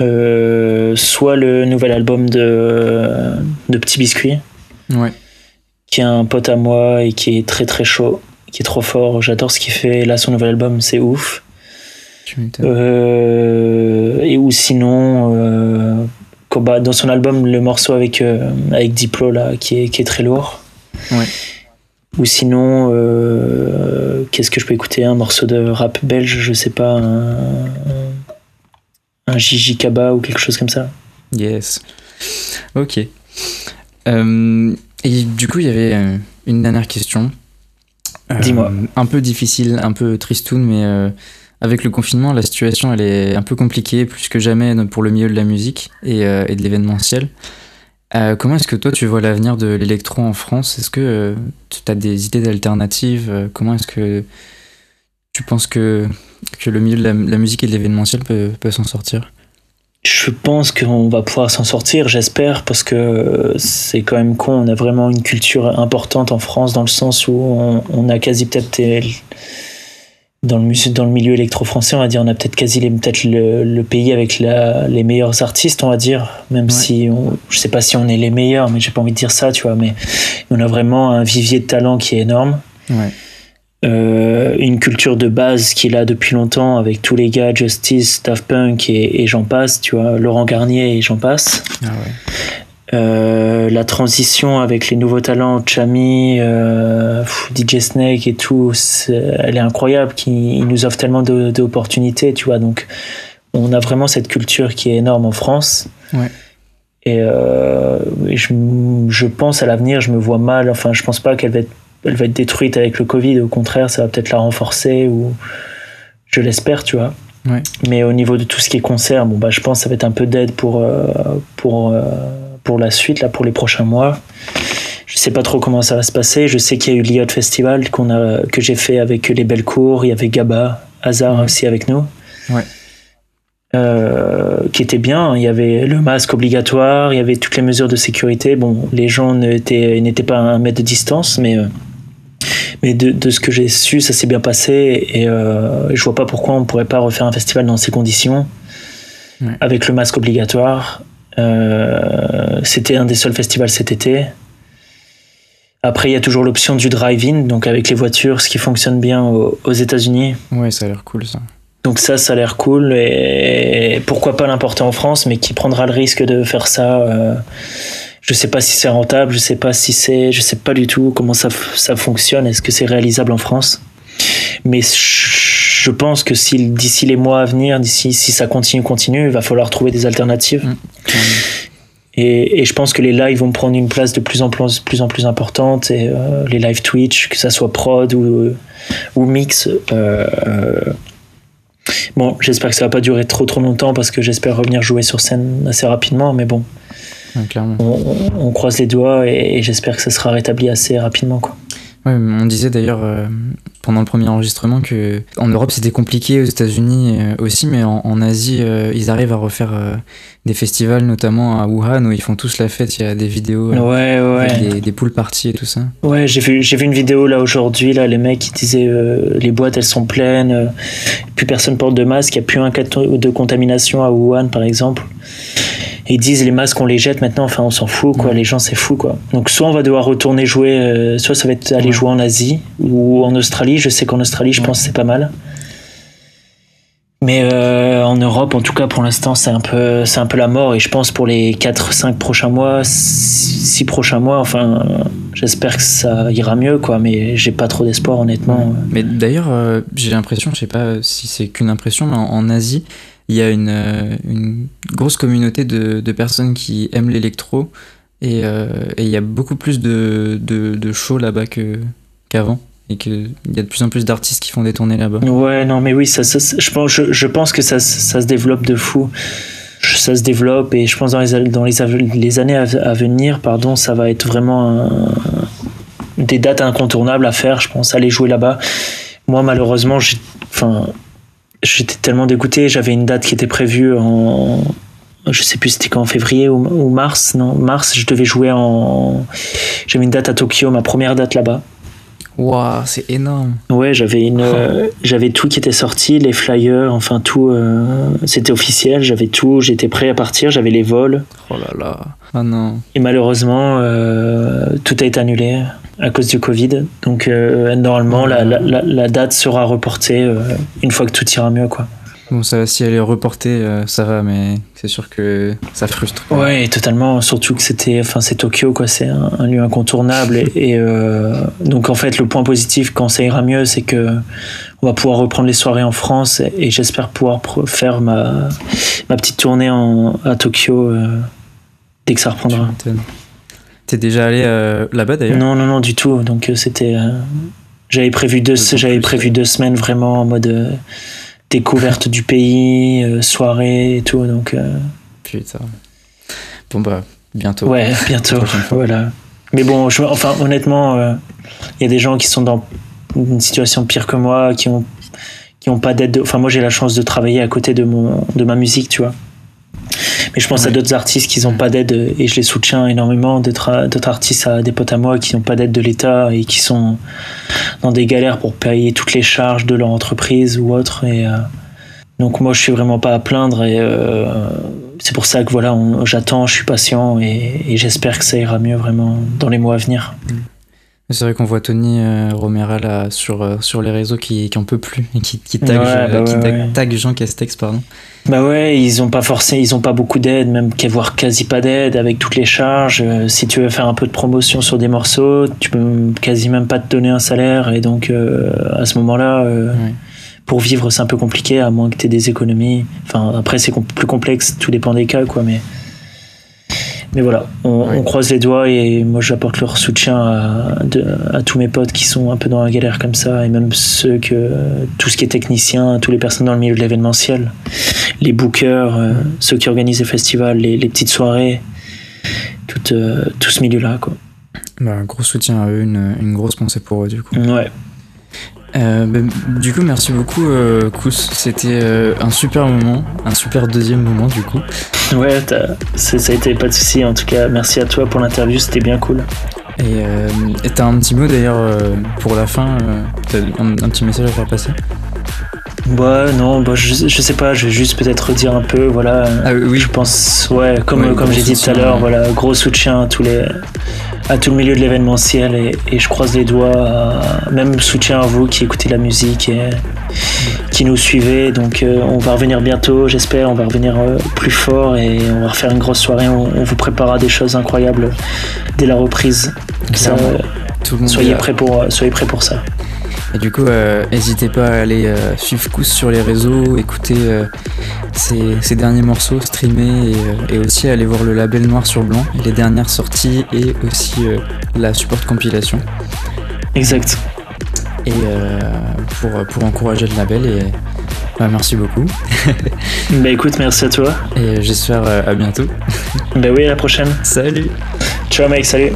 Euh, soit le nouvel album de, de Petit Biscuit, Ouais. qui est un pote à moi et qui est très très chaud, qui est trop fort. J'adore ce qu'il fait. Là, son nouvel album, c'est ouf. Euh, et ou sinon, bah, dans son album, le morceau avec, euh, avec Diplo, là, qui est, qui est très lourd. Ouais. Ou sinon, euh, qu'est-ce que je peux écouter? Un morceau de rap belge, je sais pas, un, un Gigi Kaba ou quelque chose comme ça. Yes. Ok. Euh, et du coup, il y avait une dernière question. Euh, Dis-moi. Un peu difficile, un peu tristoun, mais avec le confinement, la situation elle est un peu compliquée, plus que jamais pour le milieu de la musique et, euh, de l'événementiel. Euh, comment est-ce que toi tu vois l'avenir de l'électro en France? Est-ce que tu as des idées d'alternatives? Euh, Comment est-ce que tu penses que, que le milieu de la, musique et de l'événementiel peut, peut s'en sortir? Je pense qu'on va pouvoir s'en sortir, j'espère, parce que c'est quand même con. On a vraiment une culture importante en France dans le sens où on, a quasi peut-être euh, dans le, mus- dans le milieu électro-français, on va dire, on a peut-être quasi peut-être le, le pays avec la- les meilleurs artistes, on va dire, même Ouais. si on, je sais pas si on est les meilleurs, mais j'ai pas envie de dire ça, tu vois, mais on a vraiment un vivier de talent qui est énorme. Ouais. euh, une culture de base qu'il a depuis longtemps avec tous les gars, Justice, Daft Punk et, j'en passe, tu vois, Laurent Garnier et j'en passe. Ah euh, la transition avec les nouveaux talents, Chami, euh, DJ Snake et tout, elle est incroyable, qui nous offre tellement d'opportunités, tu vois. Donc, on a vraiment cette culture qui est énorme en France. Et, je, je, pense à l'avenir, je me vois mal. Enfin, je pense pas qu'elle va être elle va être détruite avec le Covid. Au contraire, ça va peut-être la renforcer ou je l'espère, tu vois. Mais au niveau de tout ce qui est concert, bon bah je pense que ça va être un peu d'aide pour euh, pour euh, pour la suite là pour les prochains mois. Je sais pas trop comment ça va se passer. Je sais qu'il y a eu l'IOT Festival qu'on a que j'ai fait avec les Belles Cours. Il y avait Gaba, Hazard aussi avec nous. Ouais. Euh, qui était bien. Il y avait le masque obligatoire, il y avait toutes les mesures de sécurité. Bon, les gens n'étaient pas à un mètre de distance, mais mais de, ce que j'ai su, ça s'est bien passé et euh, je vois pas pourquoi on pourrait pas refaire un festival dans ces conditions, avec le masque obligatoire. Euh, c'était un des seuls festivals cet été. Après, il y a toujours l'option du drive-in, donc avec les voitures, ce qui fonctionne bien aux, États-Unis. Ouais, ça a l'air cool ça. Donc ça, ça a l'air cool et pourquoi pas l'importer en France, mais qui prendra le risque de faire ça euh, je sais pas si c'est rentable, je sais pas si c'est, je sais pas du tout comment ça, ça fonctionne. Est-ce que c'est réalisable en France Mais je pense que si d'ici les mois à venir, d'ici si ça continue, continue, il va falloir trouver des alternatives. Mmh. Et, et, je pense que les lives vont prendre une place de plus en plus, plus, en plus importante. Et euh, les live Twitch, que ça soit prod ou, ou mix. Euh, euh, bon, j'espère que ça va pas durer trop trop longtemps parce que j'espère revenir jouer sur scène assez rapidement. Mais bon, on, croise les doigts et, j'espère que ça sera rétabli assez rapidement. Quoi. on disait d'ailleurs euh, pendant le premier enregistrement que en Europe c'était compliqué, aux États-Unis euh, aussi, mais en, Asie euh, ils arrivent à refaire des festivals, notamment à Wuhan où ils font tous la fête. Il y a des vidéos, ouais, ouais. des, poules parties et tout ça. Ouais, j'ai vu, j'ai vu une vidéo là aujourd'hui là, les mecs qui disaient les boîtes elles sont pleines, plus personne porte de masque, il n'y a plus un cas de contamination à Wuhan par exemple ils disent les masques on les jette maintenant enfin on s'en fout quoi. Les gens c'est fou quoi. Donc soit on va devoir retourner jouer euh, soit ça va être aller jouer en Asie ou en Australie. Je sais qu'en Australie je pense c'est pas mal. Mais euh, en Europe en tout cas pour l'instant c'est un peu c'est un peu la mort. Et je pense pour les 4 5 prochains mois 6 prochains mois enfin j'espère que ça ira mieux quoi. Mais j'ai pas trop d'espoir honnêtement. Mais d'ailleurs euh, j'ai l'impression je sais pas si c'est qu'une impression mais en Asie il y a une, euh, une grosse communauté de, de, personnes qui aiment l'électro et, euh, et, il y a beaucoup plus de, de, de shows là-bas qu'avant. et qu'il y a de plus en plus d'artistes qui font des tournées là-bas. Ouais, non, mais oui, ça, je, pense, je, je, pense que ça, ça se développe de fou ça se développe et je pense dans les, dans les, années à, venir, pardon, ça va être vraiment des dates incontournables à faire, je pense, aller jouer là-bas. Moi, malheureusement, enfin, j'étais tellement dégoûté. J'avais une date qui était prévue en, je sais plus c'était quand, en février ou, mars. Non, mars, je devais jouer en. J'avais une date à Tokyo, ma première date là-bas. Waouh, c'est énorme. Ouais, j'avais une, oh. j'avais tout qui était sorti, les flyers, enfin tout, euh, c'était officiel. J'avais tout, j'étais prêt à partir, j'avais les vols. Oh là là. Ah non. Et malheureusement, euh, tout a été annulé à cause du Covid. Donc euh, normalement, la, la, la, date sera reportée euh, une fois que tout ira mieux, quoi. Bon, ça, si elle est reportée, euh, ça va, mais c'est sûr que ça frustre. Ouais, totalement. Surtout que c'était, enfin, c'est Tokyo, quoi. C'est un, lieu incontournable. Et, donc, en fait, le point positif quand ça ira mieux, c'est que on va pouvoir reprendre les soirées en France et, j'espère pouvoir faire ma, ma petite tournée en, à Tokyo dès que ça reprendra. T'es déjà allé euh, là-bas d'ailleurs Non, non, non, du tout. Donc euh, c'était. Euh, j'avais prévu deux, j'avais prévu deux semaines vraiment en mode découverte du pays, soirée et tout. Donc. Putain. Bon bah bientôt. Ouais, bientôt. voilà. Mais bon, je, enfin honnêtement, il y a des gens qui sont dans une situation pire que moi, qui ont qui ont pas d'aide. Enfin moi j'ai la chance de travailler à côté de mon de ma musique, tu vois. Mais je pense à d'autres artistes qui n'ont pas d'aide et je les soutiens énormément. D'autres artistes, à des potes à moi qui n'ont pas d'aide de l'État et qui sont dans des galères pour payer toutes les charges de leur entreprise ou autre. Et euh, donc moi, je suis vraiment pas à plaindre et euh, c'est pour ça que voilà, j'attends, je suis patient et, j'espère que ça ira mieux vraiment dans les mois à venir. C'est vrai qu'on voit Tony euh, Romera là sur, euh, sur les réseaux qui, qui en peut plus et qui, qui tag, Ouais, euh, bah ouais, ouais. tag Jean Castex, pardon. Bah ouais, ils ont pas forcé, ils ont pas beaucoup d'aide, même voire quasi pas d'aide avec toutes les charges. Euh, si tu veux faire un peu de promotion sur des morceaux, tu peux quasi même pas te donner un salaire et donc euh, à ce moment-là, euh, pour vivre c'est un peu compliqué à moins que tu aies des économies. Enfin après c'est com- plus complexe, tout dépend des cas quoi, mais mais voilà, on, croise les doigts et moi j'apporte leur soutien à, de- à tous mes potes qui sont un peu dans la galère comme ça et même ceux que tout ce qui est technicien, tous les personnes dans le milieu de l'événementiel, les bookers, euh, ceux qui organisent les festivals, les, les petites soirées, tout, euh, tout ce milieu-là quoi. Bah, un gros soutien à eux, une, une grosse pensée pour eux du coup. Ouais. Euh, bah, du coup, merci beaucoup, euh, Kous. C'était euh, un super moment, un super deuxième moment du coup. Ouais, ça a été pas de souci. En tout cas, merci à toi pour l'interview, c'était bien cool. Et euh, t'as un petit mot d'ailleurs pour la fin, t'as un, un petit message à faire passer? Ouais, non, bah, je, je sais pas, je vais juste peut-être redire un peu, voilà. Ah oui, Je pense, ouais, comme, Ouais, comme j'ai dit tout à l'heure, ouais. voilà, gros soutien à tous les, à tout le milieu de l'événementiel et, et je croise les doigts, à- même soutien à vous qui écoutez la musique et qui nous suivez. Donc, euh, on va revenir bientôt, j'espère, on va revenir euh, plus fort et on va refaire une grosse soirée. On, on vous préparera des choses incroyables dès la reprise. Ça, Clairement. euh, tout le monde. soyez prêts pour, soyez prêts pour ça. Et du coup, euh, n'hésitez pas à aller euh, suivre Kous sur les réseaux, écouter euh, ses, ses derniers morceaux, streamer et, et aussi aller voir le label Noir sur Blanc, les dernières sorties et aussi la support compilation. Exact. Et pour, pour encourager le label. Et bah, merci beaucoup. Bah écoute, merci à toi. Et j'espère à bientôt. Bah oui, à la prochaine. Salut Ciao mec, salut.